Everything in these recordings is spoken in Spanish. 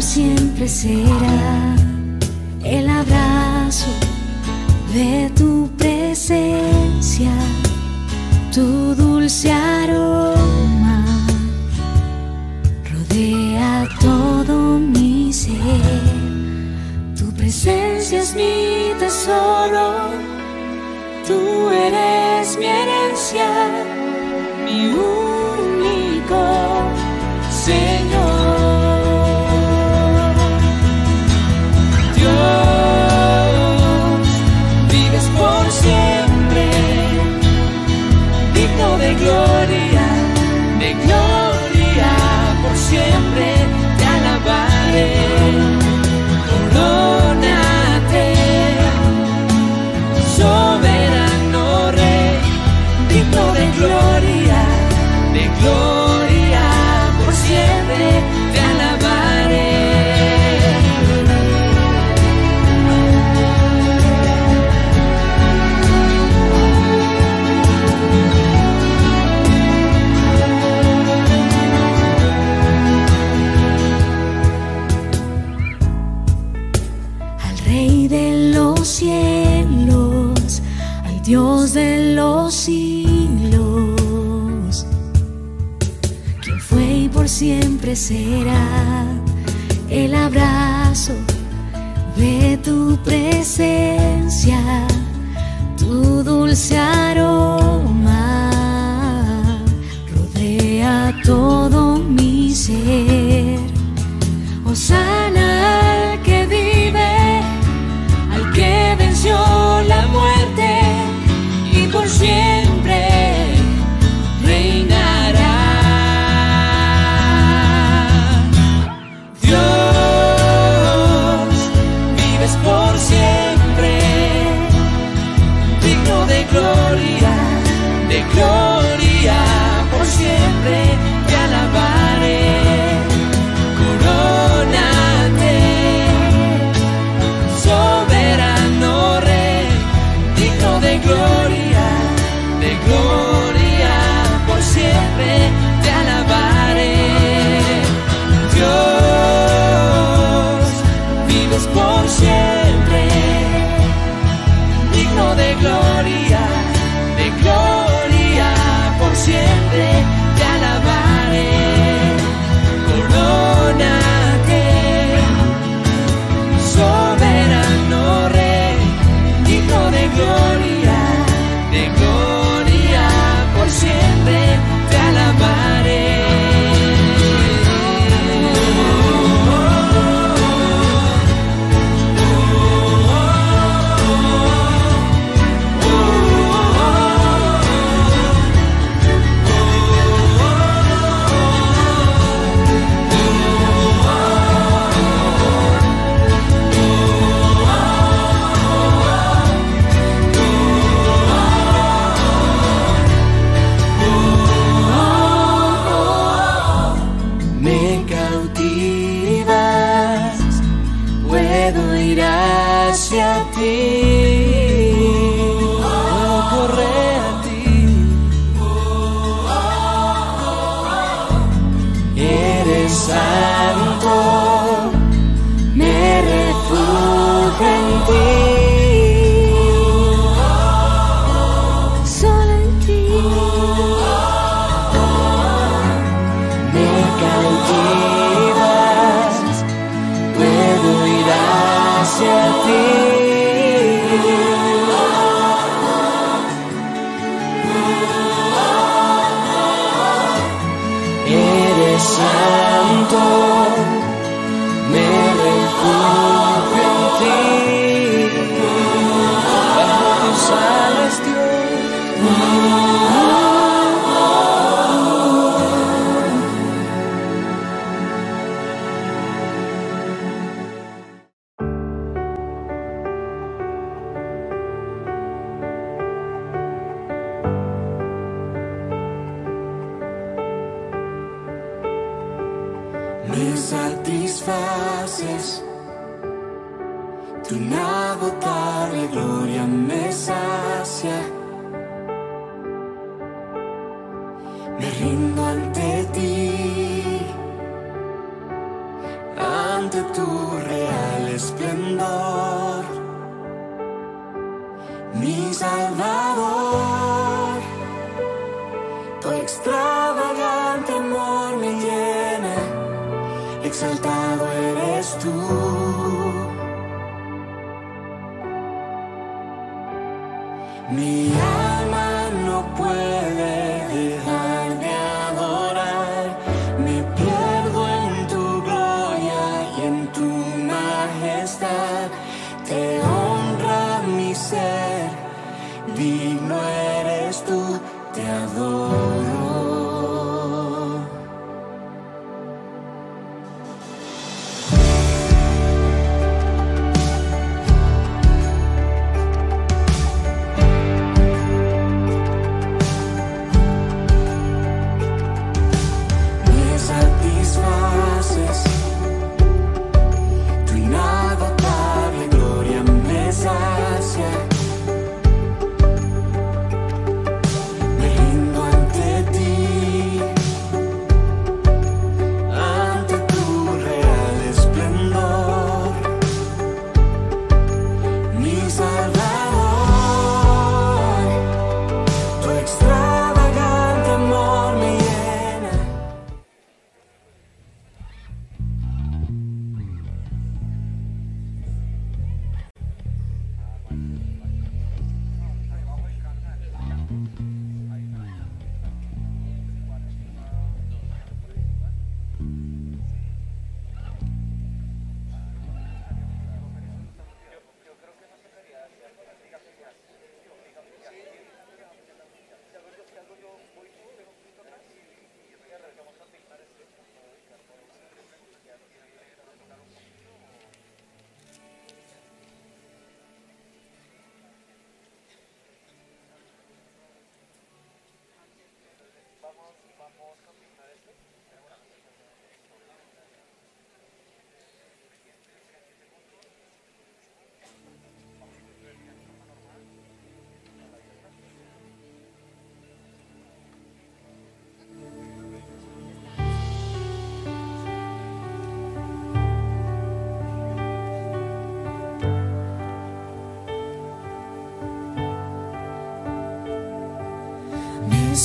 siempre será el abrazo de tu presencia, tu dulce aroma rodea todo mi ser. Tu presencia es mi tesoro, tú eres mi herencia, mi você. gloria, de gloria.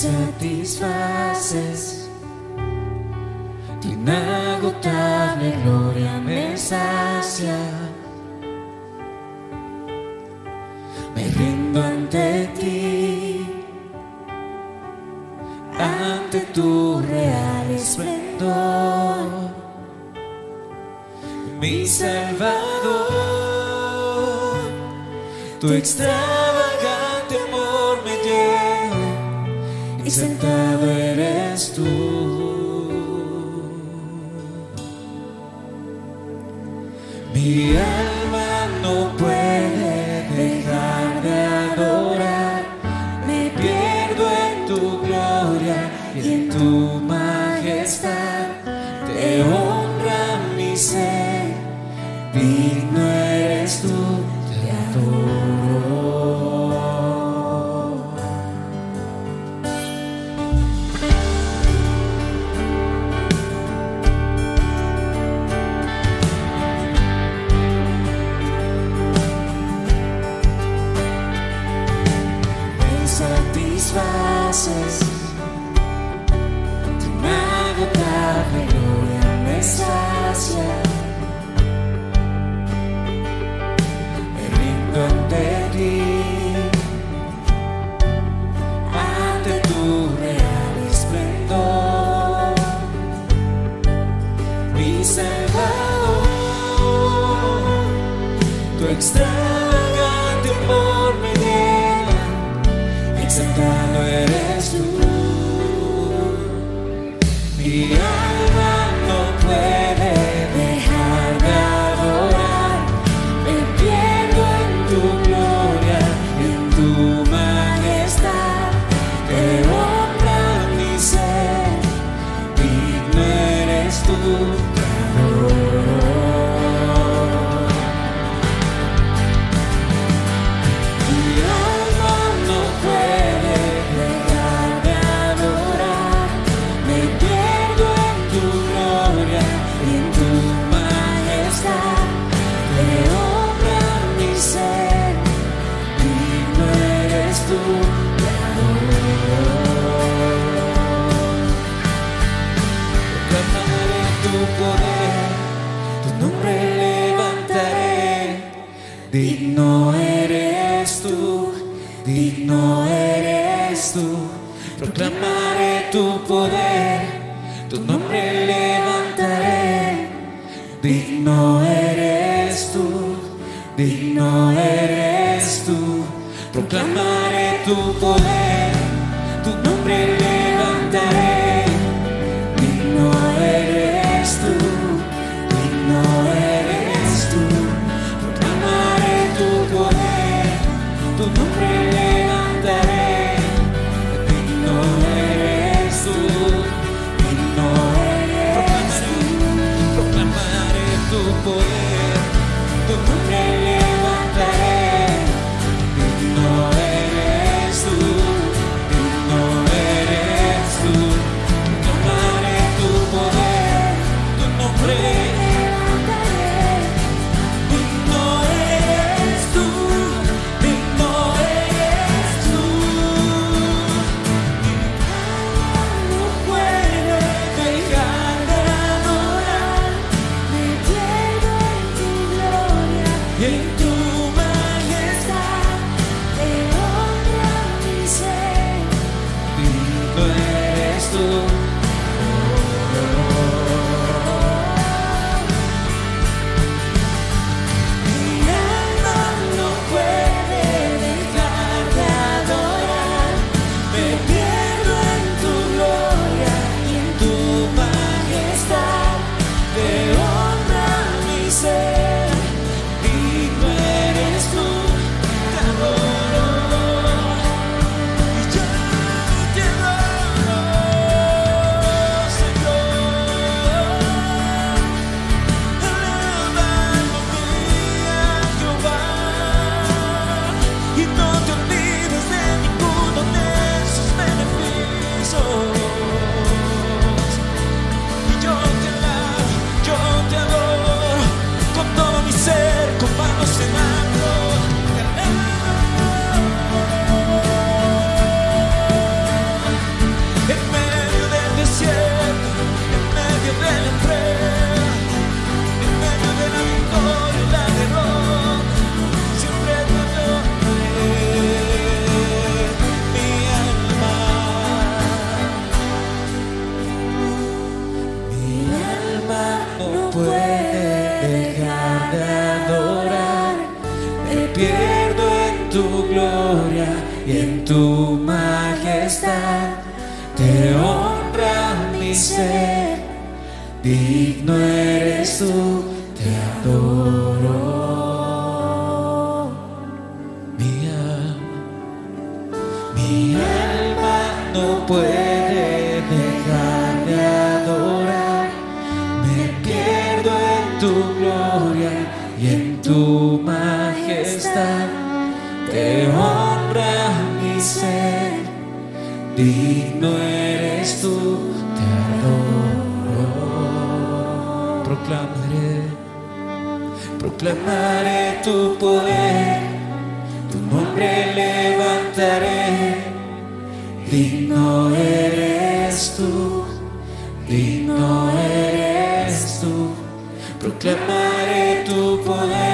satisfaces. Tu inagotable gloria me sacia. Me rindo ante ti, ante tu real esplendor, mi Salvador, tu extraño. y sentado eres tú. poder, tu. digno eres tú, te adoro. Mi alma, mi alma no puede dejar de adorar, me pierdo en tu gloria y en tu majestad, te honra mi ser. proclamaré tu poder, tu nombre levantaré, digno eres tú, digno eres tú, proclamaré tu poder.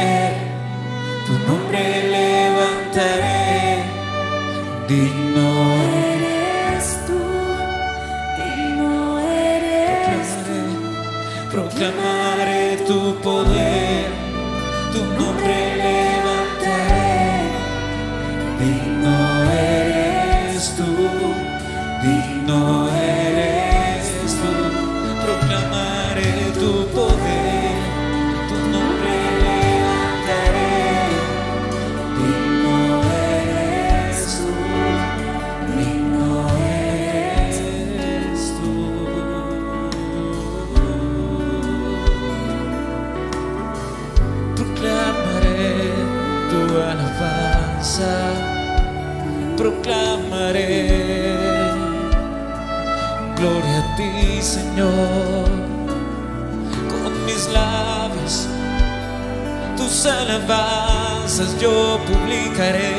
Alabanzas yo publicaré.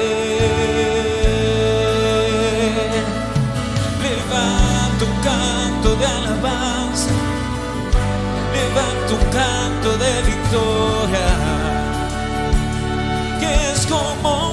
Levanto un canto de alabanza, levanto un canto de victoria, que es como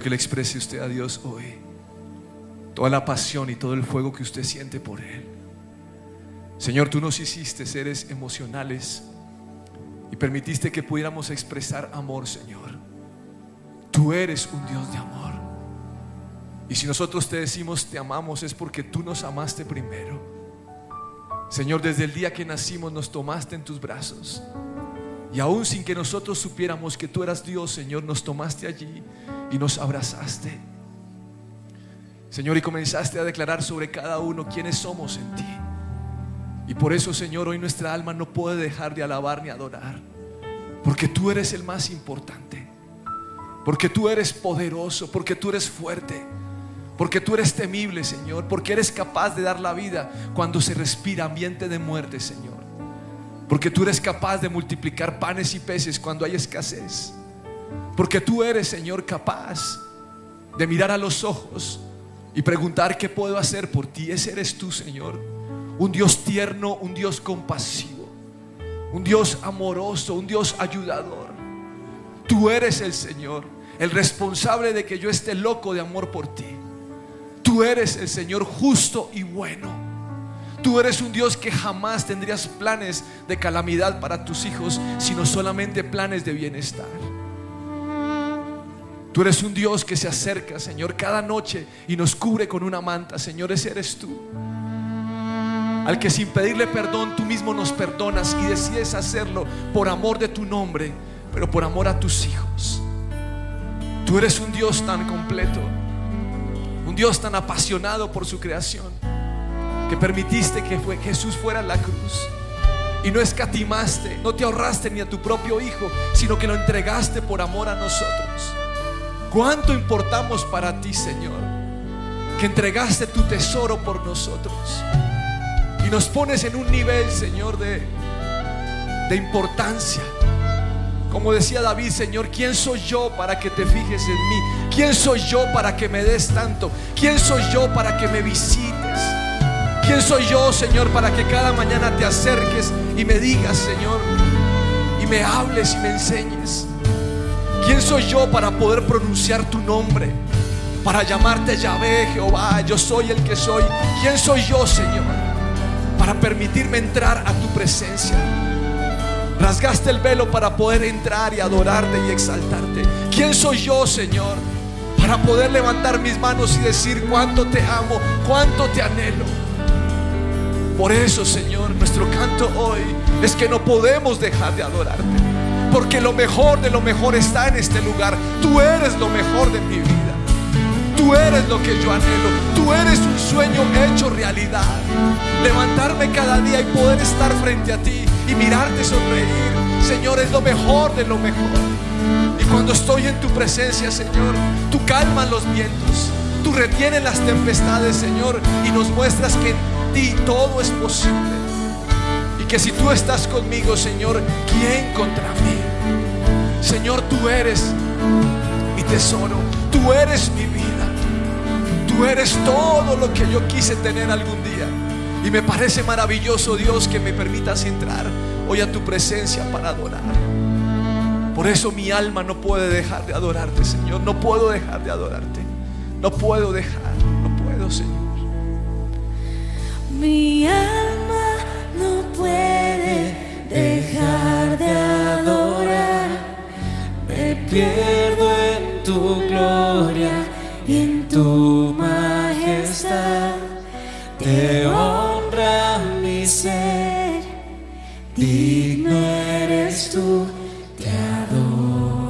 Que le exprese usted a Dios hoy toda la pasión y todo el fuego que usted siente por Él. Señor, tú nos hiciste seres emocionales y permitiste que pudiéramos expresar amor, Señor. Tú eres un Dios de amor. Y si nosotros te decimos te amamos es porque tú nos amaste primero. Señor, desde el día que nacimos nos tomaste en tus brazos. Y aún sin que nosotros supiéramos que tú eras Dios, Señor, nos tomaste allí y nos abrazaste. Señor, y comenzaste a declarar sobre cada uno quiénes somos en ti. Y por eso, Señor, hoy nuestra alma no puede dejar de alabar ni adorar. Porque tú eres el más importante. Porque tú eres poderoso, porque tú eres fuerte, porque tú eres temible, Señor, porque eres capaz de dar la vida cuando se respira ambiente de muerte, Señor. Porque tú eres capaz de multiplicar panes y peces cuando hay escasez. Porque tú eres, Señor, capaz de mirar a los ojos y preguntar qué puedo hacer por ti. Ese eres tú, Señor. Un Dios tierno, un Dios compasivo, un Dios amoroso, un Dios ayudador. Tú eres el Señor, el responsable de que yo esté loco de amor por ti. Tú eres el Señor justo y bueno. Tú eres un Dios que jamás tendrías planes de calamidad para tus hijos, sino solamente planes de bienestar. Tú eres un Dios que se acerca, Señor, cada noche y nos cubre con una manta. Señor, ese eres tú. Al que sin pedirle perdón tú mismo nos perdonas y decides hacerlo por amor de tu nombre, pero por amor a tus hijos. Tú eres un Dios tan completo, un Dios tan apasionado por su creación, que permitiste que Jesús fuera la cruz y no escatimaste, no te ahorraste ni a tu propio hijo, sino que lo entregaste por amor a nosotros. ¿Cuánto importamos para ti, Señor? Que entregaste tu tesoro por nosotros. Y nos pones en un nivel, Señor, de, de importancia. Como decía David, Señor, ¿quién soy yo para que te fijes en mí? ¿Quién soy yo para que me des tanto? ¿Quién soy yo para que me visites? ¿Quién soy yo, Señor, para que cada mañana te acerques y me digas, Señor, y me hables y me enseñes? ¿Quién soy yo para poder pronunciar tu nombre? Para llamarte Yahvé, Jehová, yo soy el que soy. ¿Quién soy yo, Señor? Para permitirme entrar a tu presencia. Rasgaste el velo para poder entrar y adorarte y exaltarte. ¿Quién soy yo, Señor? Para poder levantar mis manos y decir cuánto te amo, cuánto te anhelo. Por eso, Señor, nuestro canto hoy es que no podemos dejar de adorarte. Porque lo mejor de lo mejor está en este lugar. Tú eres lo mejor de mi vida. Tú eres lo que yo anhelo. Tú eres un sueño hecho realidad. Levantarme cada día y poder estar frente a ti y mirarte sonreír. Señor, es lo mejor de lo mejor. Y cuando estoy en tu presencia, Señor, tú calmas los vientos. Tú retienes las tempestades, Señor, y nos muestras que en ti todo es posible. Que si tú estás conmigo, Señor, ¿quién contra mí? Señor, tú eres mi tesoro, tú eres mi vida, tú eres todo lo que yo quise tener algún día. Y me parece maravilloso, Dios, que me permitas entrar hoy a tu presencia para adorar. Por eso mi alma no puede dejar de adorarte, Señor. No puedo dejar de adorarte. No puedo dejar, no puedo, Señor. Mi alma no puede dejar de adorar. Me pierdo en tu gloria y en tu majestad. Te honra mi ser. Digno eres tú, te adoro.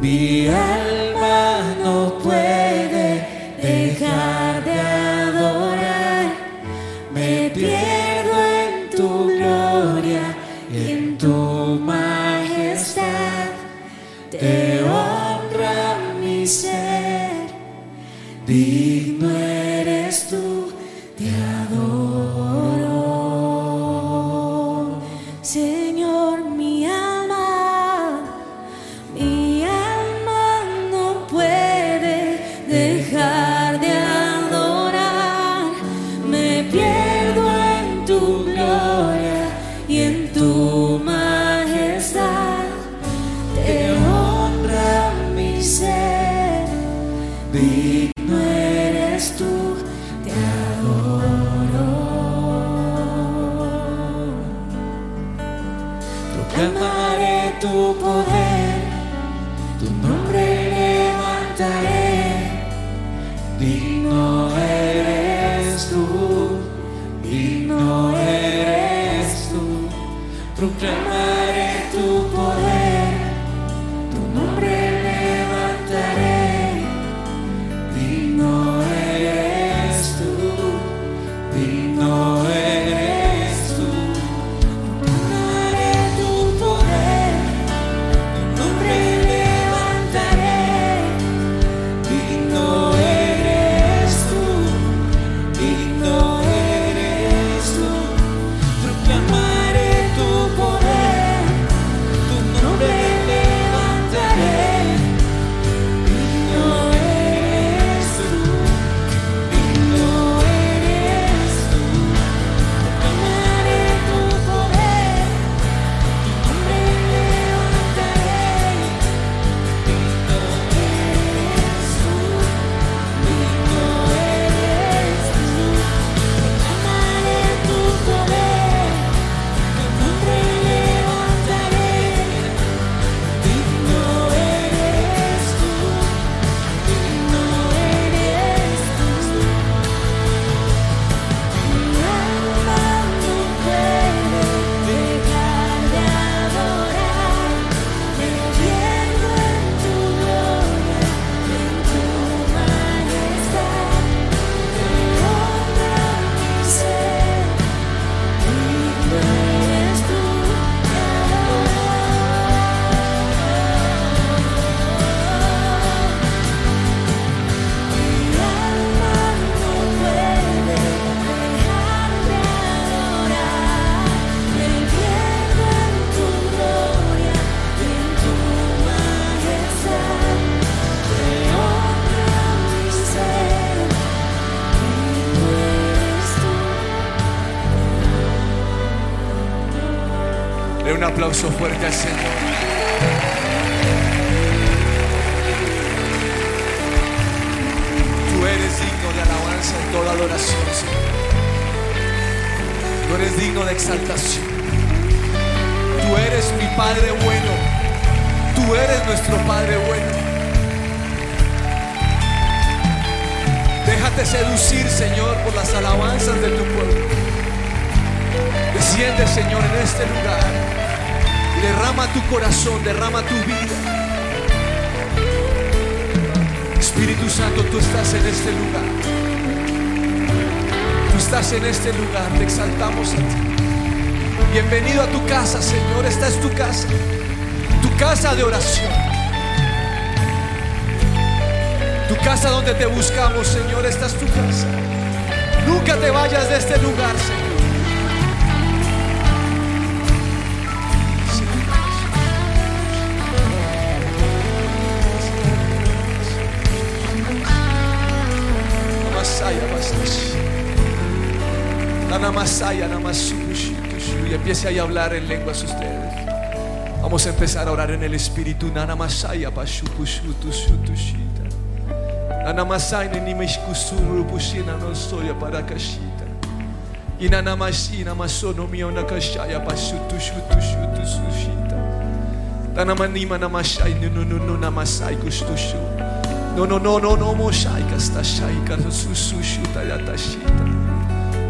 Mi alma no puede Digno aplauso fuerte al Señor. Tú eres digno de alabanza en toda adoración, Señor. Tú eres digno de exaltación. Tú eres mi Padre bueno. Tú eres nuestro Padre bueno. Déjate seducir, Señor, por las alabanzas de tu pueblo. Desciende, Señor, en este lugar. Derrama tu corazón, derrama tu vida. Espíritu Santo, tú estás en este lugar. Tú estás en este lugar, te exaltamos a ti. Bienvenido a tu casa, Señor. Esta es tu casa. Tu casa de oración. Tu casa donde te buscamos, Señor. Esta es tu casa. Nunca te vayas de este lugar, Señor. Y empiece ahí a hablar en lenguas ustedes. Vamos a empezar a orar en el Espíritu. Nanamasaya, pashukushu, tushu, tushita. Nanamasaya, nimeshkusuru, pushina, no soya para kashita. Inanamashi, namasono, mio, nakashaya, pashutushu, tushu, tusushita. Tanamanima, namashai, no, namasai, kustushu. No, no, no, no, no, moshai, kastashai, kasushu, tayatashita.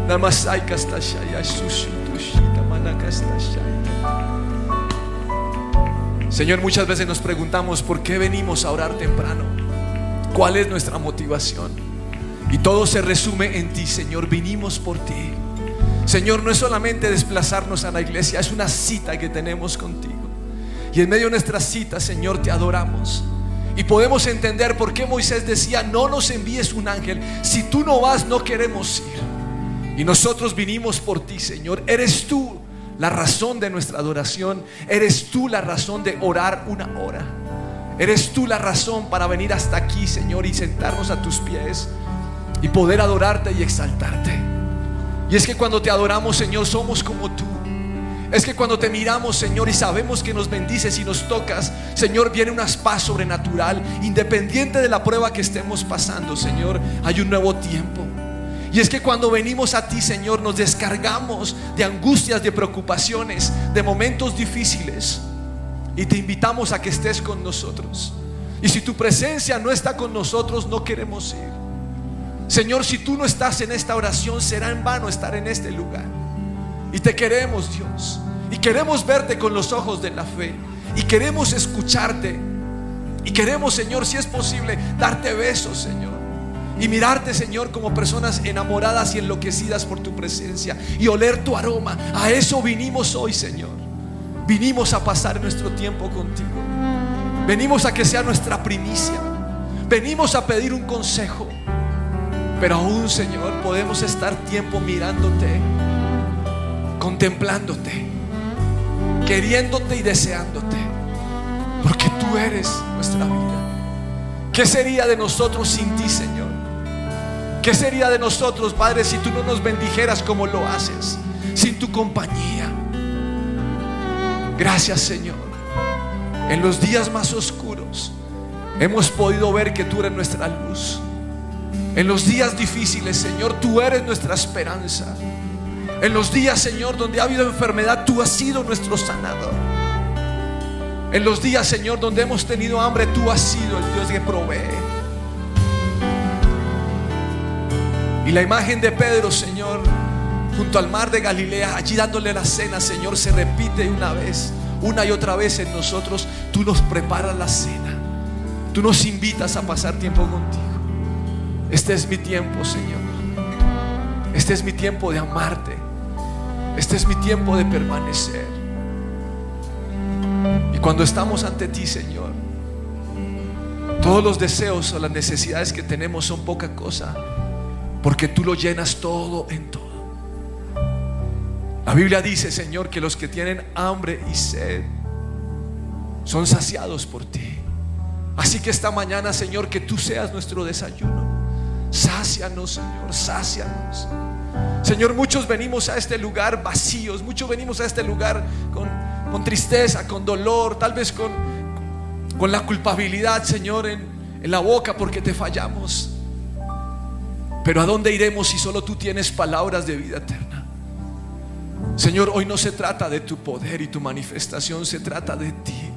Namasai, kastashai, asushu, tushita, manakastashai. Señor, muchas veces nos preguntamos por qué venimos a orar temprano. ¿Cuál es nuestra motivación? Y todo se resume en ti, Señor. Vinimos por ti. Señor, no es solamente desplazarnos a la iglesia, es una cita que tenemos contigo. Y en medio de nuestra cita, Señor, te adoramos. Y podemos entender por qué Moisés decía, no nos envíes un ángel. Si tú no vas, no queremos ir. Y nosotros vinimos por ti, Señor. Eres tú la razón de nuestra adoración. Eres tú la razón de orar una hora. Eres tú la razón para venir hasta aquí, Señor, y sentarnos a tus pies y poder adorarte y exaltarte. Y es que cuando te adoramos, Señor, somos como tú. Es que cuando te miramos, Señor, y sabemos que nos bendices y nos tocas, Señor, viene una paz sobrenatural, independiente de la prueba que estemos pasando, Señor, hay un nuevo tiempo. Y es que cuando venimos a ti, Señor, nos descargamos de angustias, de preocupaciones, de momentos difíciles. Y te invitamos a que estés con nosotros. Y si tu presencia no está con nosotros, no queremos ir. Señor, si tú no estás en esta oración, será en vano estar en este lugar. Y te queremos, Dios. Y queremos verte con los ojos de la fe. Y queremos escucharte. Y queremos, Señor, si es posible, darte besos, Señor. Y mirarte, Señor, como personas enamoradas y enloquecidas por tu presencia. Y oler tu aroma. A eso vinimos hoy, Señor. Vinimos a pasar nuestro tiempo contigo. Venimos a que sea nuestra primicia. Venimos a pedir un consejo. Pero aún, Señor, podemos estar tiempo mirándote, contemplándote, queriéndote y deseándote. Porque tú eres nuestra vida. ¿Qué sería de nosotros sin ti, Señor? ¿Qué sería de nosotros, Padre, si tú no nos bendijeras como lo haces? Sin tu compañía. Gracias, Señor. En los días más oscuros hemos podido ver que tú eres nuestra luz. En los días difíciles, Señor, tú eres nuestra esperanza. En los días, Señor, donde ha habido enfermedad, tú has sido nuestro sanador. En los días, Señor, donde hemos tenido hambre, tú has sido el Dios que provee. Y la imagen de Pedro, Señor, junto al mar de Galilea, allí dándole la cena, Señor, se repite una vez, una y otra vez en nosotros. Tú nos preparas la cena. Tú nos invitas a pasar tiempo contigo. Este es mi tiempo, Señor. Este es mi tiempo de amarte. Este es mi tiempo de permanecer. Y cuando estamos ante ti, Señor, todos los deseos o las necesidades que tenemos son poca cosa, porque tú lo llenas todo en todo. La Biblia dice, Señor, que los que tienen hambre y sed son saciados por ti. Así que esta mañana, Señor, que tú seas nuestro desayuno. Sácianos, Señor, sácianos. Señor, muchos venimos a este lugar vacíos, muchos venimos a este lugar con, con tristeza, con dolor, tal vez con, con la culpabilidad, Señor, en, en la boca porque te fallamos. Pero ¿a dónde iremos si solo tú tienes palabras de vida eterna? Señor, hoy no se trata de tu poder y tu manifestación, se trata de ti.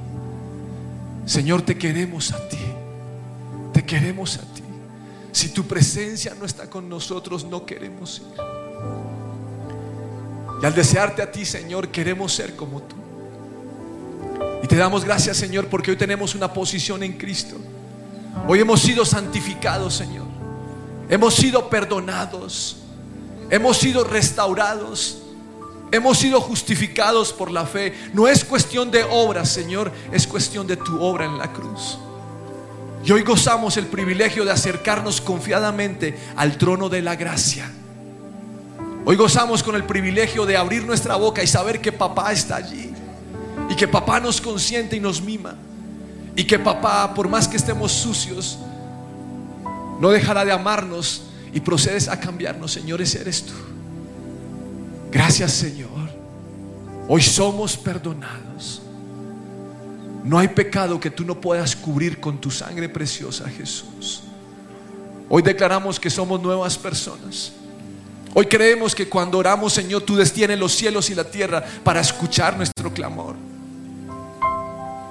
Señor, te queremos a ti. Te queremos a ti. Si tu presencia no está con nosotros, no queremos ir. Y al desearte a ti, Señor, queremos ser como tú. Y te damos gracias, Señor, porque hoy tenemos una posición en Cristo. Hoy hemos sido santificados, Señor. Hemos sido perdonados. Hemos sido restaurados. Hemos sido justificados por la fe. No es cuestión de obras, Señor, es cuestión de tu obra en la cruz. Y hoy gozamos el privilegio de acercarnos confiadamente al trono de la gracia. Hoy gozamos con el privilegio de abrir nuestra boca y saber que papá está allí. Y que papá nos consiente y nos mima. Y que papá, por más que estemos sucios, no dejará de amarnos y procedes a cambiarnos. Señor, ese eres tú. Gracias, Señor. Hoy somos perdonados. No hay pecado que tú no puedas cubrir con tu sangre preciosa, Jesús. Hoy declaramos que somos nuevas personas. Hoy creemos que cuando oramos, Señor, tú destienes los cielos y la tierra para escuchar nuestro clamor.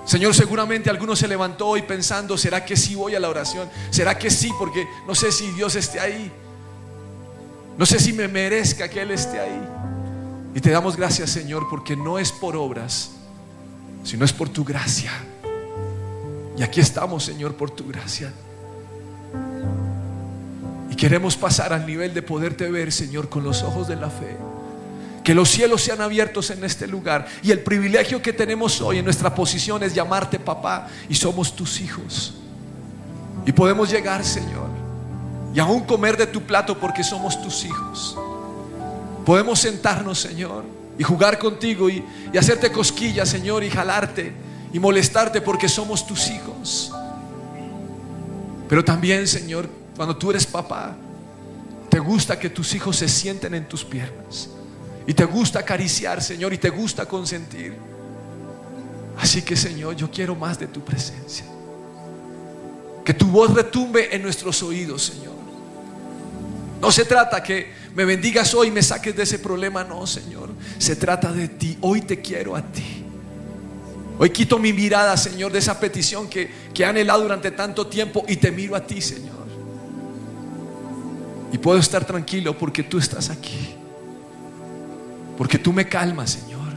Señor, seguramente alguno se levantó hoy pensando, ¿será que sí voy a la oración? ¿Será que sí? Porque no sé si Dios esté ahí. No sé si me merezca que Él esté ahí. Y te damos gracias, Señor, porque no es por obras, sino es por tu gracia. Y aquí estamos, Señor, por tu gracia. Y queremos pasar al nivel de poderte ver, Señor, con los ojos de la fe. Que los cielos sean abiertos en este lugar. Y el privilegio que tenemos hoy en nuestra posición es llamarte papá y somos tus hijos. Y podemos llegar, Señor, y aún comer de tu plato porque somos tus hijos. Podemos sentarnos, Señor, y jugar contigo y, y hacerte cosquillas, Señor, y jalarte y molestarte porque somos tus hijos. Pero también, Señor, cuando tú eres papá, te gusta que tus hijos se sienten en tus piernas. Y te gusta acariciar, Señor, y te gusta consentir. Así que, Señor, yo quiero más de tu presencia. Que tu voz retumbe en nuestros oídos, Señor. No se trata que me bendigas hoy y me saques de ese problema, no, Señor. Se trata de ti. Hoy te quiero a ti. Hoy quito mi mirada, Señor, de esa petición que, que he anhelado durante tanto tiempo y te miro a ti, Señor. Y puedo estar tranquilo porque tú estás aquí. Porque tú me calmas, Señor.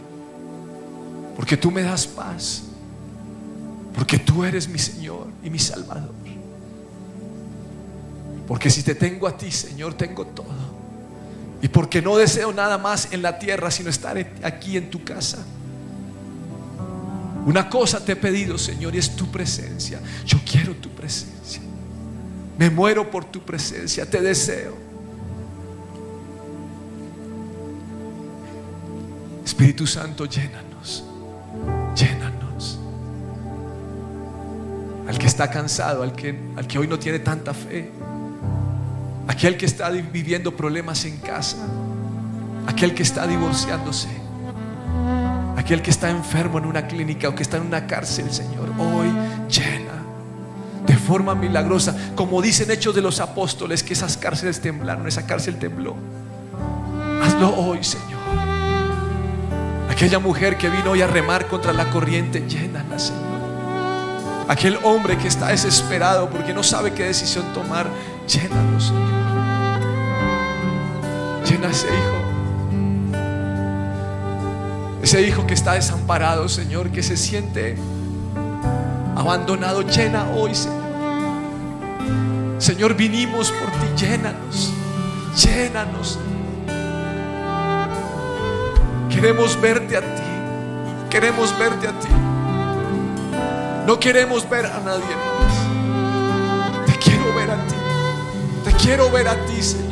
Porque tú me das paz. Porque tú eres mi Señor y mi Salvador. Porque si te tengo a ti, Señor, tengo todo. Y porque no deseo nada más en la tierra, sino estar aquí en tu casa. Una cosa te he pedido, Señor, y es tu presencia. Yo quiero tu presencia. Me muero por tu presencia, te deseo. Espíritu Santo, llénanos, llénanos. Al que está cansado, al que, al que hoy no tiene tanta fe, aquel que está viviendo problemas en casa, aquel que está divorciándose, aquel que está enfermo en una clínica o que está en una cárcel, Señor, hoy llena de forma milagrosa, como dicen hechos de los apóstoles, que esas cárceles temblaron, esa cárcel tembló. Hazlo hoy, Señor. Aquella mujer que vino hoy a remar contra la corriente, llénala, Señor. Aquel hombre que está desesperado porque no sabe qué decisión tomar, llénalo, Señor. Llena hijo. Ese hijo que está desamparado, Señor, que se siente abandonado, llena hoy, Señor. Señor, vinimos por ti, llénanos, llénanos. Queremos verte a ti. Queremos verte a ti. No queremos ver a nadie más. Te quiero ver a ti. Te quiero ver a ti, Señor.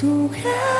Tu gracia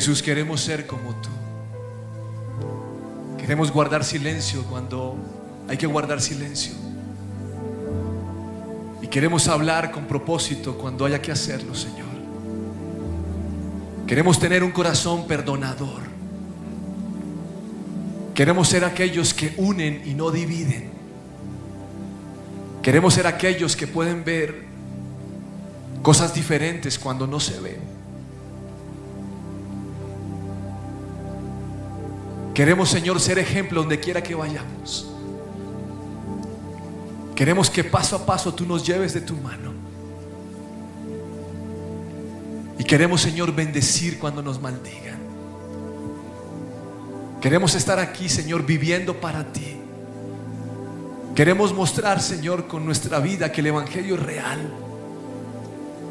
Jesús, queremos ser como tú. Queremos guardar silencio cuando hay que guardar silencio. Y queremos hablar con propósito cuando haya que hacerlo, Señor. Queremos tener un corazón perdonador. Queremos ser aquellos que unen y no dividen. Queremos ser aquellos que pueden ver cosas diferentes cuando no se ven. Queremos, Señor, ser ejemplo donde quiera que vayamos. Queremos que paso a paso tú nos lleves de tu mano. Y queremos, Señor, bendecir cuando nos maldigan. Queremos estar aquí, Señor, viviendo para ti. Queremos mostrar, Señor, con nuestra vida que el Evangelio es real.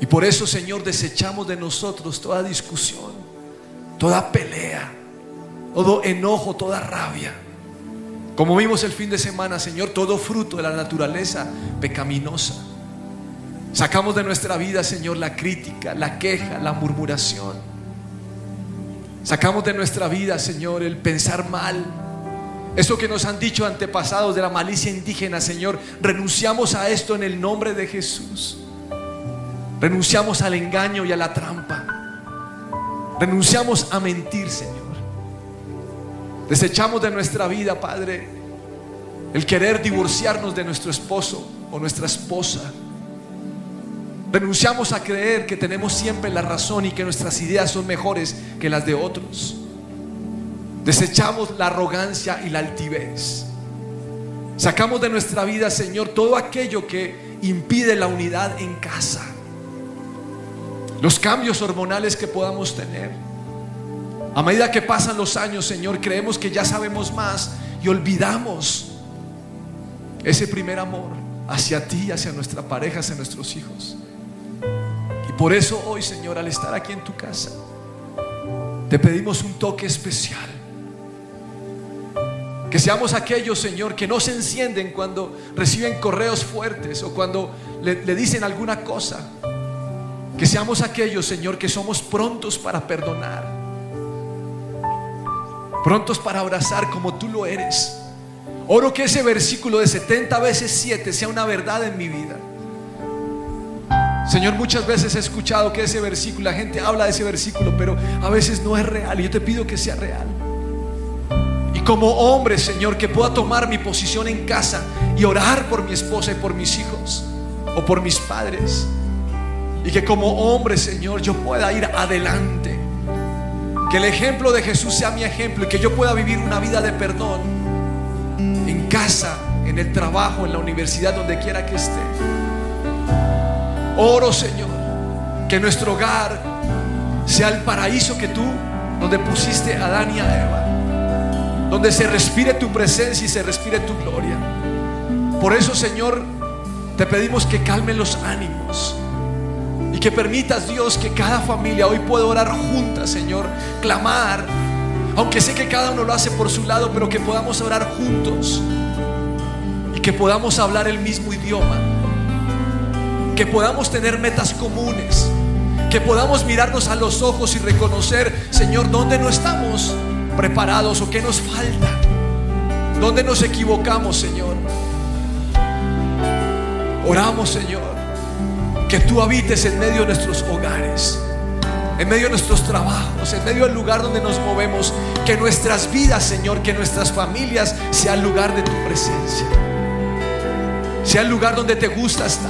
Y por eso, Señor, desechamos de nosotros toda discusión, toda pelea, todo enojo, toda rabia. Como vimos el fin de semana, Señor, todo fruto de la naturaleza pecaminosa. Sacamos de nuestra vida, Señor, la crítica, la queja, la murmuración. Sacamos de nuestra vida, Señor, el pensar mal. Eso que nos han dicho antepasados de la malicia indígena, Señor, renunciamos a esto en el nombre de Jesús. Renunciamos al engaño y a la trampa. Renunciamos a mentir, Señor. Desechamos de nuestra vida, Padre, el querer divorciarnos de nuestro esposo o nuestra esposa. Renunciamos a creer que tenemos siempre la razón y que nuestras ideas son mejores que las de otros. Desechamos la arrogancia y la altivez. Sacamos de nuestra vida, Señor, todo aquello que impide la unidad en casa. Los cambios hormonales que podamos tener. A medida que pasan los años, Señor, creemos que ya sabemos más y olvidamos ese primer amor hacia ti, hacia nuestra pareja, hacia nuestros hijos. Y por eso hoy, Señor, al estar aquí en tu casa, te pedimos un toque especial. Que seamos aquellos, Señor, que no se encienden cuando reciben correos fuertes o cuando le, le dicen alguna cosa. Que seamos aquellos, Señor, que somos prontos para perdonar prontos para abrazar como tú lo eres. Oro que ese versículo de 70 veces 7 sea una verdad en mi vida. Señor, muchas veces he escuchado que ese versículo, la gente habla de ese versículo, pero a veces no es real. Y yo te pido que sea real. Y como hombre, Señor, que pueda tomar mi posición en casa y orar por mi esposa y por mis hijos o por mis padres. Y que como hombre, Señor, yo pueda ir adelante que el ejemplo de Jesús sea mi ejemplo y que yo pueda vivir una vida de perdón en casa, en el trabajo, en la universidad, donde quiera que esté. Oro, Señor, que nuestro hogar sea el paraíso que tú, donde pusiste a Adán y a Eva, donde se respire tu presencia y se respire tu gloria. Por eso, Señor, te pedimos que calmen los ánimos. Que permitas, Dios, que cada familia hoy pueda orar juntas, Señor, clamar. Aunque sé que cada uno lo hace por su lado, pero que podamos orar juntos. Y que podamos hablar el mismo idioma. Que podamos tener metas comunes. Que podamos mirarnos a los ojos y reconocer, Señor, dónde no estamos preparados o qué nos falta. Dónde nos equivocamos, Señor. Oramos, Señor que tú habites en medio de nuestros hogares. en medio de nuestros trabajos, en medio del lugar donde nos movemos, que nuestras vidas, Señor, que nuestras familias sea el lugar de tu presencia. Sea el lugar donde te gusta estar.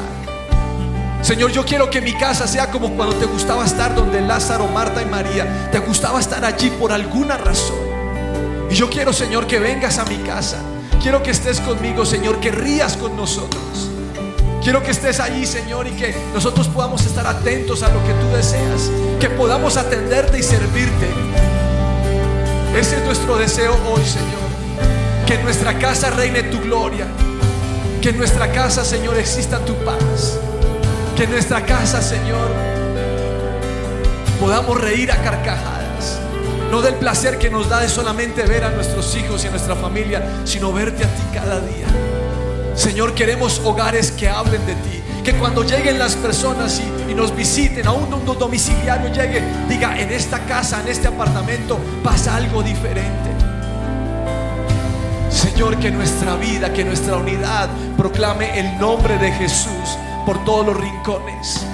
Señor, yo quiero que mi casa sea como cuando te gustaba estar donde Lázaro, Marta y María, te gustaba estar allí por alguna razón. Y yo quiero, Señor, que vengas a mi casa. Quiero que estés conmigo, Señor, que rías con nosotros. Quiero que estés allí, Señor, y que nosotros podamos estar atentos a lo que tú deseas. Que podamos atenderte y servirte. Ese es nuestro deseo hoy, Señor. Que en nuestra casa reine tu gloria. Que en nuestra casa, Señor, exista tu paz. Que en nuestra casa, Señor, podamos reír a carcajadas. No del placer que nos da de solamente ver a nuestros hijos y a nuestra familia, sino verte a ti cada día. Señor, queremos hogares que hablen de ti. Que cuando lleguen las personas y, nos visiten, aún un domiciliario llegue, diga, en esta casa, en este apartamento, pasa algo diferente. Señor, que nuestra vida, que nuestra unidad proclame el nombre de Jesús por todos los rincones.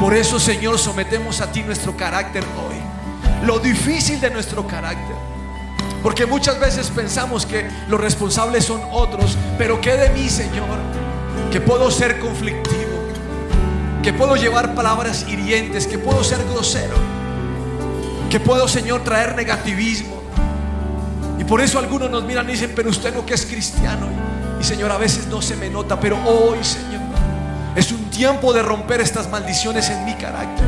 Por eso, Señor, sometemos a ti nuestro carácter hoy. Lo difícil de nuestro carácter. Porque muchas veces pensamos que los responsables son otros, pero ¿qué de mí, Señor? Que puedo ser conflictivo, que puedo llevar palabras hirientes, que puedo ser grosero, que puedo, Señor, traer negativismo. Y por eso algunos nos miran y dicen, pero usted no que es cristiano. Y Señor, a veces no se me nota, pero hoy, Señor, es un tiempo de romper estas maldiciones en mi carácter.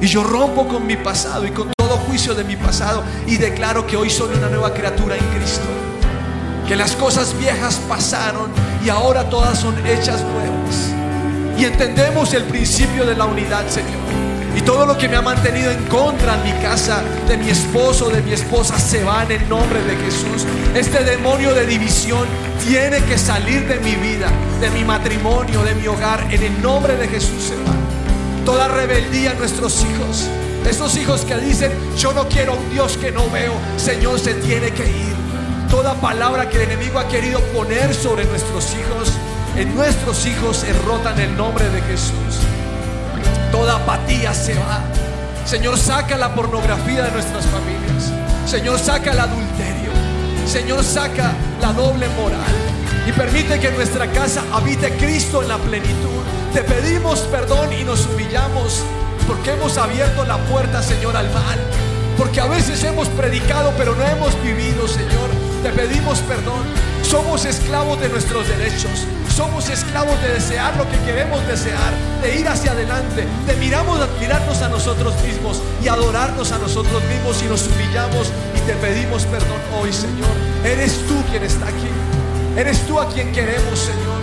Y yo rompo con mi pasado y con juicio de mi pasado y declaro que hoy soy una nueva criatura en Cristo. Que las cosas viejas pasaron y ahora todas son hechas nuevas. Y entendemos el principio de la unidad, Señor. Y todo lo que me ha mantenido en contra en mi casa, de mi esposo, de mi esposa, se va en el nombre de Jesús. Este demonio de división tiene que salir de mi vida, de mi matrimonio, de mi hogar. En el nombre de Jesús se va. Toda rebeldía en nuestros hijos. Esos hijos que dicen, yo no quiero un Dios que no veo. Señor, se tiene que ir. Toda palabra que el enemigo ha querido poner sobre nuestros hijos, en nuestros hijos se rota en el nombre de Jesús. Toda apatía se va. Señor, saca la pornografía de nuestras familias. Señor, saca el adulterio. Señor, saca la doble moral. Y permite que en nuestra casa habite Cristo en la plenitud. Te pedimos perdón y nos humillamos porque hemos abierto la puerta, Señor, al mal. Porque a veces hemos predicado, pero no hemos vivido, Señor. Te pedimos perdón. Somos esclavos de nuestros derechos. Somos esclavos de desear lo que queremos desear, de ir hacia adelante, de miramos, mirarnos a nosotros mismos y adorarnos a nosotros mismos y nos humillamos y te pedimos perdón hoy, Señor. Eres tú quien está aquí. Eres tú a quien queremos, Señor.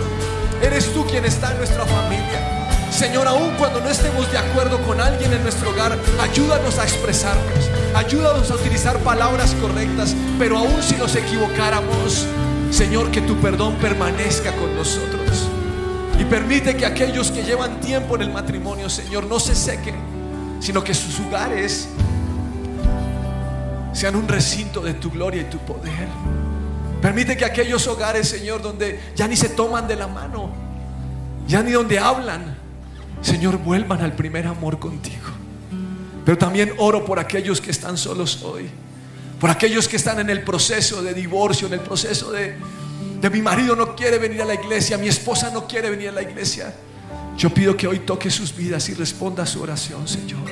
Eres tú quien está en nuestra familia. Señor, aun cuando no estemos de acuerdo con alguien en nuestro hogar, ayúdanos a expresarnos. Ayúdanos a utilizar palabras correctas. Pero aun si nos equivocáramos, Señor, que tu perdón permanezca con nosotros. Y permite que aquellos que llevan tiempo en el matrimonio, Señor, no se sequen, sino que sus hogares sean un recinto de tu gloria y tu poder. Permite que aquellos hogares, Señor, donde ya ni se toman de la mano, ya ni donde hablan, Señor, vuelvan al primer amor contigo. Pero también oro por aquellos que están solos hoy, por aquellos que están en el proceso de divorcio, en el proceso de, de mi marido no quiere venir a la iglesia, mi esposa no quiere venir a la iglesia. Yo pido que hoy toque sus vidas y responda a su oración, Señor.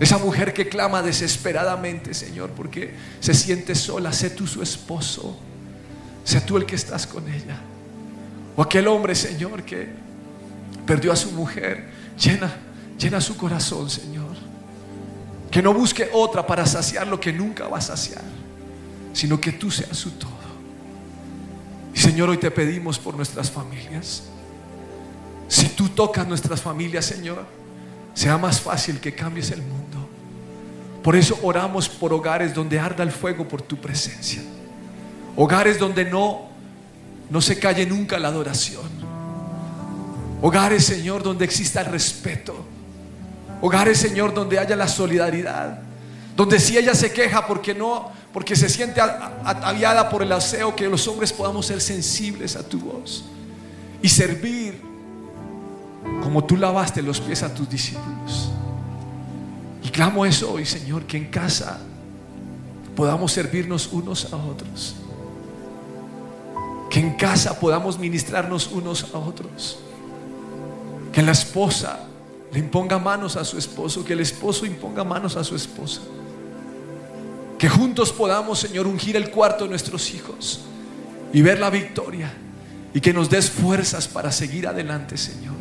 Esa mujer que clama desesperadamente, Señor, porque se siente sola, sé tú su esposo, sé tú el que estás con ella. O aquel hombre, Señor, que perdió a su mujer, llena, llena su corazón, Señor. Que no busque otra para saciar lo que nunca va a saciar, sino que tú seas su todo. Y Señor, hoy te pedimos por nuestras familias. Si tú tocas nuestras familias, Señor, sea más fácil que cambies el mundo. Por eso oramos por hogares donde arda el fuego por tu presencia. Hogares donde no no se calle nunca la adoración. Hogares, Señor, donde exista el respeto. Hogares, Señor, donde haya la solidaridad. Donde si ella se queja porque no, porque se siente ataviada por el aseo, que los hombres podamos ser sensibles a tu voz y servir como tú lavaste los pies a tus discípulos. Y clamo eso hoy, Señor, que en casa podamos servirnos unos a otros. Que en casa podamos ministrarnos unos a otros. Que la esposa le imponga manos a su esposo, que el esposo imponga manos a su esposa. Que juntos podamos, Señor, ungir el cuarto de nuestros hijos y ver la victoria. Y que nos des fuerzas para seguir adelante, Señor.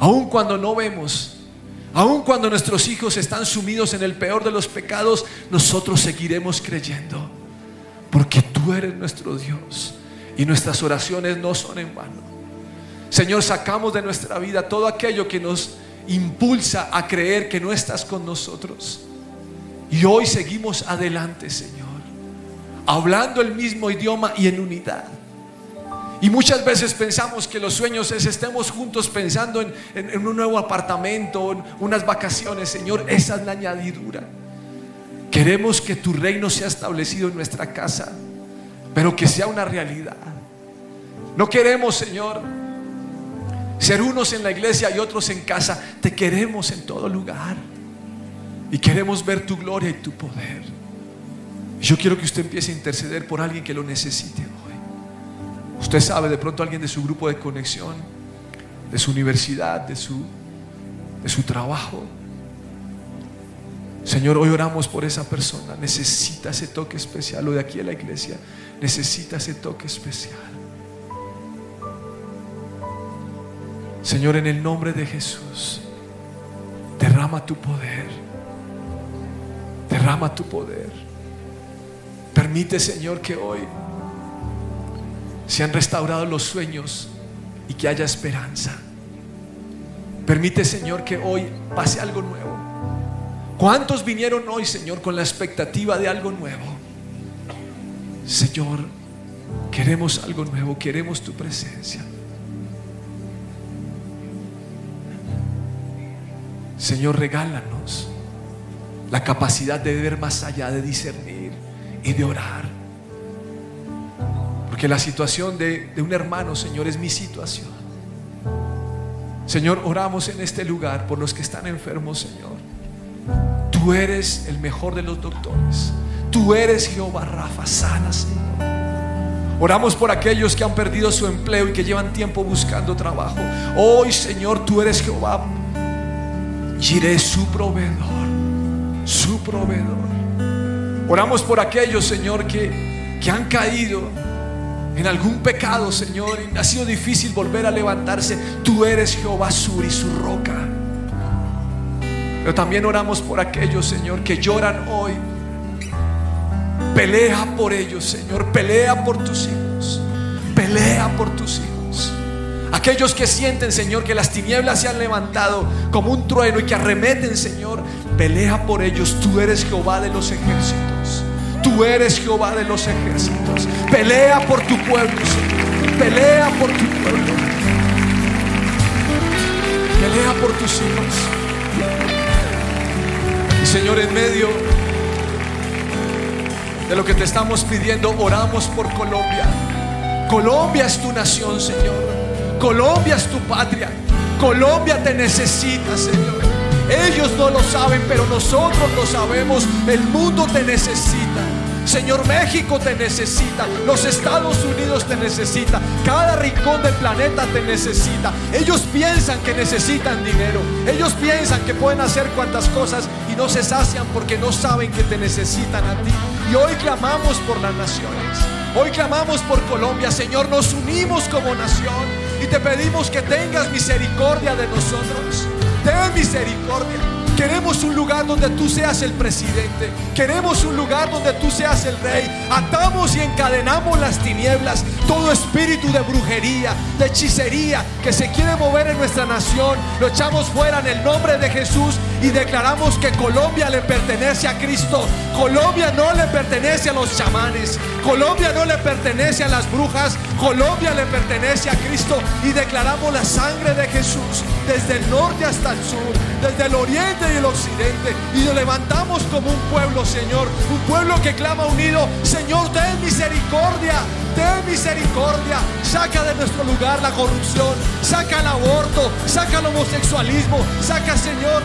Aun cuando no vemos, aun cuando nuestros hijos están sumidos en el peor de los pecados, nosotros seguiremos creyendo. Porque tú eres nuestro Dios y nuestras oraciones no son en vano. Señor, sacamos de nuestra vida todo aquello que nos impulsa a creer que no estás con nosotros. Y hoy seguimos adelante, Señor, hablando el mismo idioma y en unidad. Y muchas veces pensamos que los sueños es estemos juntos pensando en, un nuevo apartamento, en unas vacaciones. Señor, esa es la añadidura. Queremos que tu reino sea establecido en nuestra casa, pero que sea una realidad. No queremos, Señor, ser unos en la iglesia y otros en casa. Te queremos en todo lugar. Y queremos ver tu gloria y tu poder. Yo quiero que usted empiece a interceder por alguien que lo necesite hoy. Usted sabe, de pronto alguien de su grupo de conexión, de su universidad, de su, de su trabajo. Señor, hoy oramos por esa persona. Necesita ese toque especial. O de aquí a la iglesia, necesita ese toque especial. Señor, en el nombre de Jesús, derrama tu poder. Derrama tu poder. Permite, Señor, que hoy sean restaurados los sueños y que haya esperanza. Permite, Señor, que hoy pase algo nuevo. ¿Cuántos vinieron hoy, Señor, con la expectativa de algo nuevo? Señor, queremos algo nuevo, queremos tu presencia. Señor, regálanos la capacidad de ver más allá, de discernir y de orar. Porque la situación de, un hermano, Señor, es mi situación. Señor, oramos en este lugar por los que están enfermos, Señor. Tú eres el mejor de los doctores. Tú eres Jehová Rafa, sana, Señor. Oramos por aquellos que han perdido su empleo y que llevan tiempo buscando trabajo. Hoy, Señor, tú eres Jehová. Jiré su proveedor, su proveedor. Oramos por aquellos, Señor, que, que han caído en algún pecado, Señor, y ha sido difícil volver a levantarse. Tú eres Jehová Sur y su roca. Pero también oramos por aquellos, Señor, que lloran hoy. Pelea por ellos, Señor. Pelea por tus hijos. Pelea por tus hijos. Aquellos que sienten, Señor, que las tinieblas se han levantado como un trueno y que arremeten, Señor. Pelea por ellos. Tú eres Jehová de los ejércitos. Tú eres Jehová de los ejércitos. Pelea por tu pueblo, Señor. Pelea por tu pueblo. Pelea por tus hijos. Señor, en medio de lo que te estamos pidiendo, oramos por Colombia. Colombia es tu nación, Señor. Colombia es tu patria. Colombia te necesita, Señor. Ellos no lo saben, pero nosotros lo sabemos. El mundo te necesita. Señor, México te necesita, los Estados Unidos te necesita, cada rincón del planeta te necesita. Ellos piensan que necesitan dinero, ellos piensan que pueden hacer cuantas cosas y no se sacian porque no saben que te necesitan a ti. Y hoy clamamos por las naciones, hoy clamamos por Colombia, Señor, nos unimos como nación y te pedimos que tengas misericordia de nosotros. Ten misericordia. Queremos un lugar donde tú seas el presidente. Queremos un lugar donde tú seas el rey. Atamos y encadenamos las tinieblas. Todo espíritu de brujería, de hechicería que se quiere mover en nuestra nación. Lo echamos fuera en el nombre de Jesús y declaramos que Colombia le pertenece a Cristo. Colombia no le pertenece a los chamanes. Colombia no le pertenece a las brujas. Colombia le pertenece a Cristo. Y declaramos la sangre de Jesús desde el norte hasta el sur, desde el oriente y el occidente. Y lo levantamos como un pueblo, Señor. Un pueblo que clama unido. Señor, ten misericordia. Ten misericordia. Saca de nuestro lugar la corrupción. Saca el aborto. Saca el homosexualismo. Saca, Señor,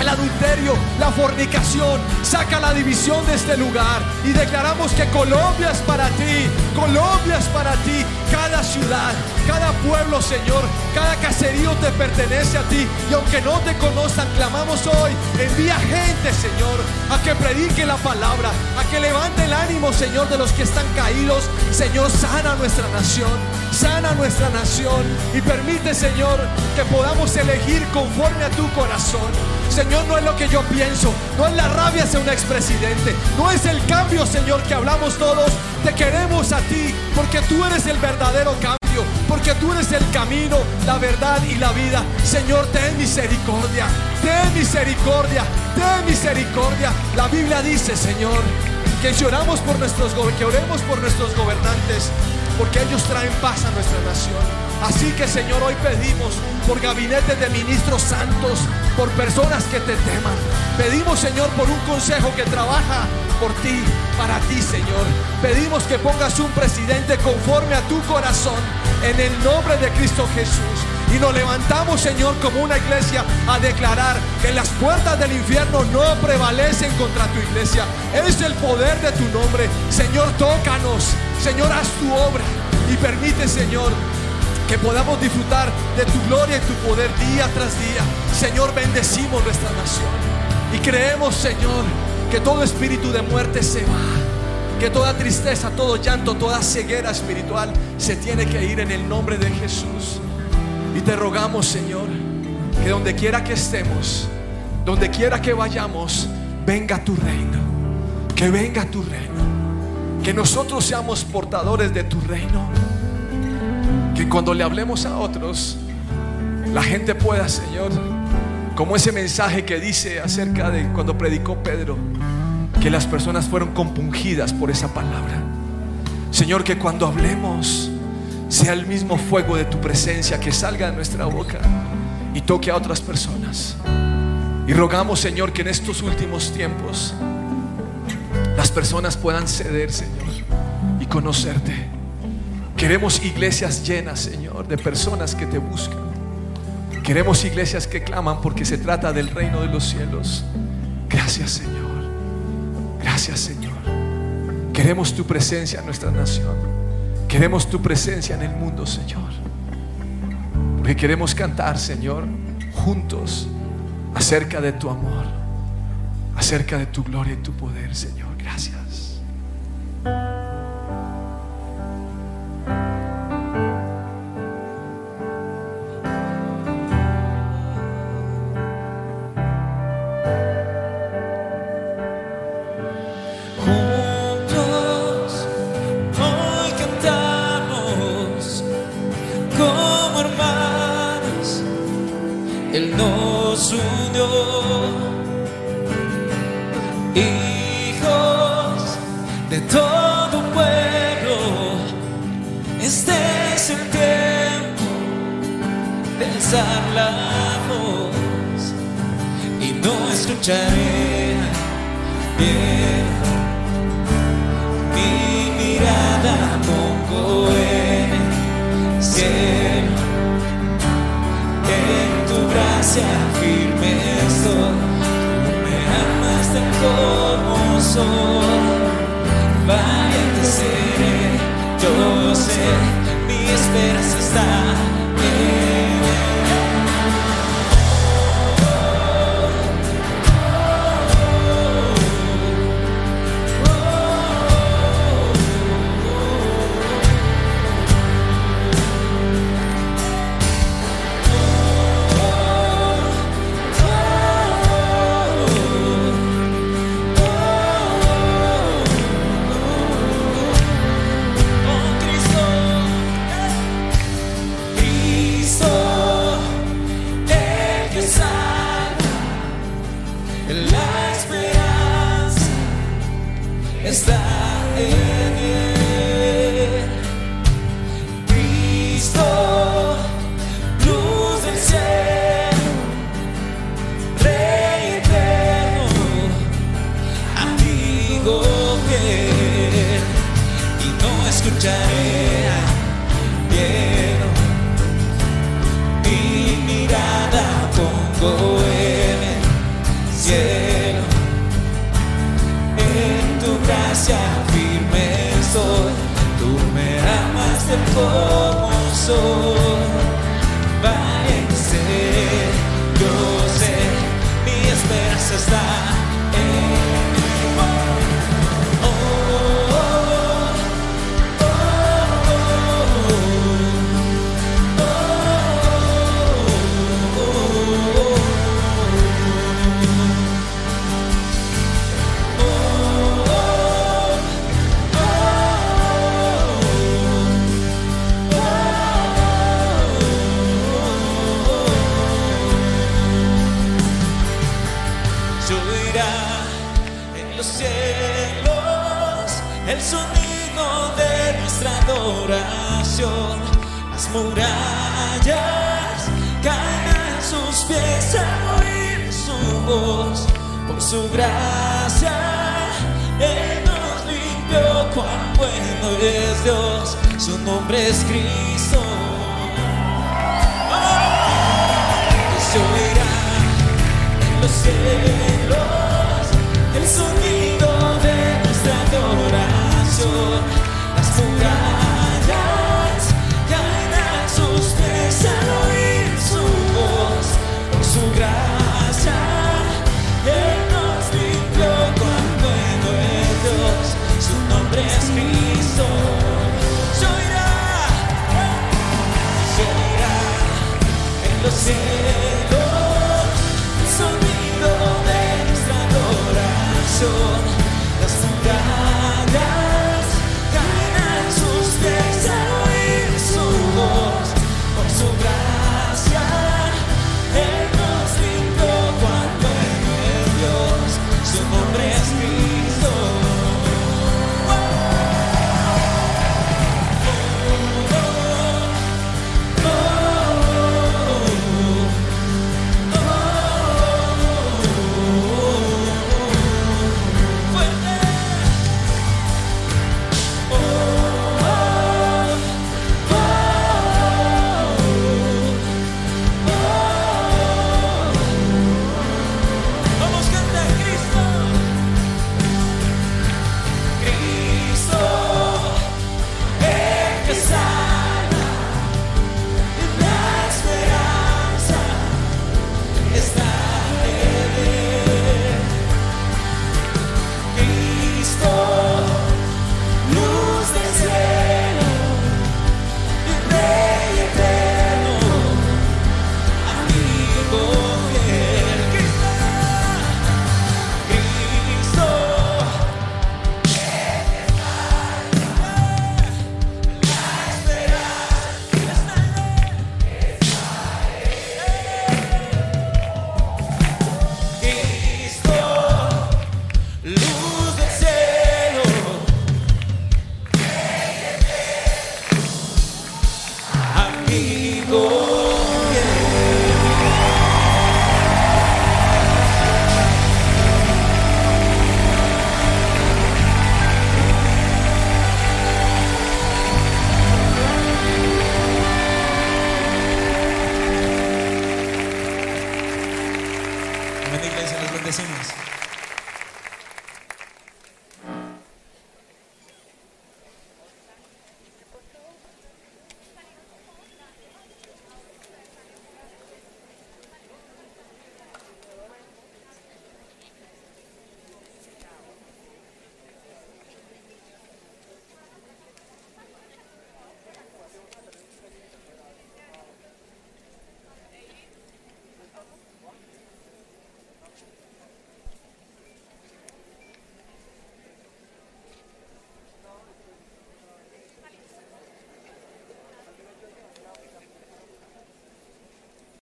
el adulterio, la fornicación. Saca la división de este lugar y declaramos que Colombia es para ti. Colombia es para ti. Cada ciudad, cada pueblo, Señor, cada caserío te pertenece a ti. Y aunque no te conozcan, clamamos hoy. Envía gente, Señor, a que predique la palabra, a que levante el ánimo, Señor, de los que están caídos. Señor, sana nuestra nación, sana nuestra nación y permite, Señor, que podamos elegir conforme a tu corazón. Señor, no es lo que yo pienso, no es la rabia hacia un expresidente, no es el cambio, Señor, que hablamos todos. Te queremos a ti, porque tú eres el verdadero cambio, porque tú eres el camino, la verdad y la vida. Señor, ten misericordia, ten misericordia, ten misericordia. La Biblia dice, Señor, que lloramos por nuestros que oremos por nuestros gobernantes, porque ellos traen paz a nuestra nación. Así que Señor, hoy pedimos por gabinetes de ministros santos, por personas que te teman. Pedimos Señor por un consejo que trabaja por ti, para ti Señor. Pedimos que pongas un presidente conforme a tu corazón, en el nombre de Cristo Jesús. Y nos levantamos, Señor, como una iglesia a declarar que las puertas del infierno no prevalecen contra tu iglesia. Es el poder de tu nombre. Señor, tócanos. Señor, haz tu obra. Y permite, Señor, que podamos disfrutar de tu gloria y tu poder día tras día. Señor, bendecimos nuestra nación. Y creemos, Señor, que todo espíritu de muerte se va. Que toda tristeza, todo llanto, toda ceguera espiritual se tiene que ir en el nombre de Jesús. Y te rogamos, Señor, que donde quiera que estemos, donde quiera que vayamos, venga tu reino. Que venga tu reino. Que nosotros seamos portadores de tu reino. Que cuando le hablemos a otros, la gente pueda, Señor, como ese mensaje que dice acerca de cuando predicó Pedro, que las personas fueron compungidas por esa palabra. Señor, que cuando hablemos sea el mismo fuego de tu presencia que salga de nuestra boca y toque a otras personas. Y rogamos, Señor, que en estos últimos tiempos las personas puedan ceder, Señor, y conocerte. Queremos iglesias llenas, Señor, de personas que te buscan. Queremos iglesias que claman porque se trata del reino de los cielos. Gracias, Señor. Gracias, Señor. Queremos tu presencia en nuestra nación. Queremos tu presencia en el mundo, Señor. Porque queremos cantar, Señor, juntos acerca de tu amor, acerca de tu gloria y tu poder, Señor. Gracias.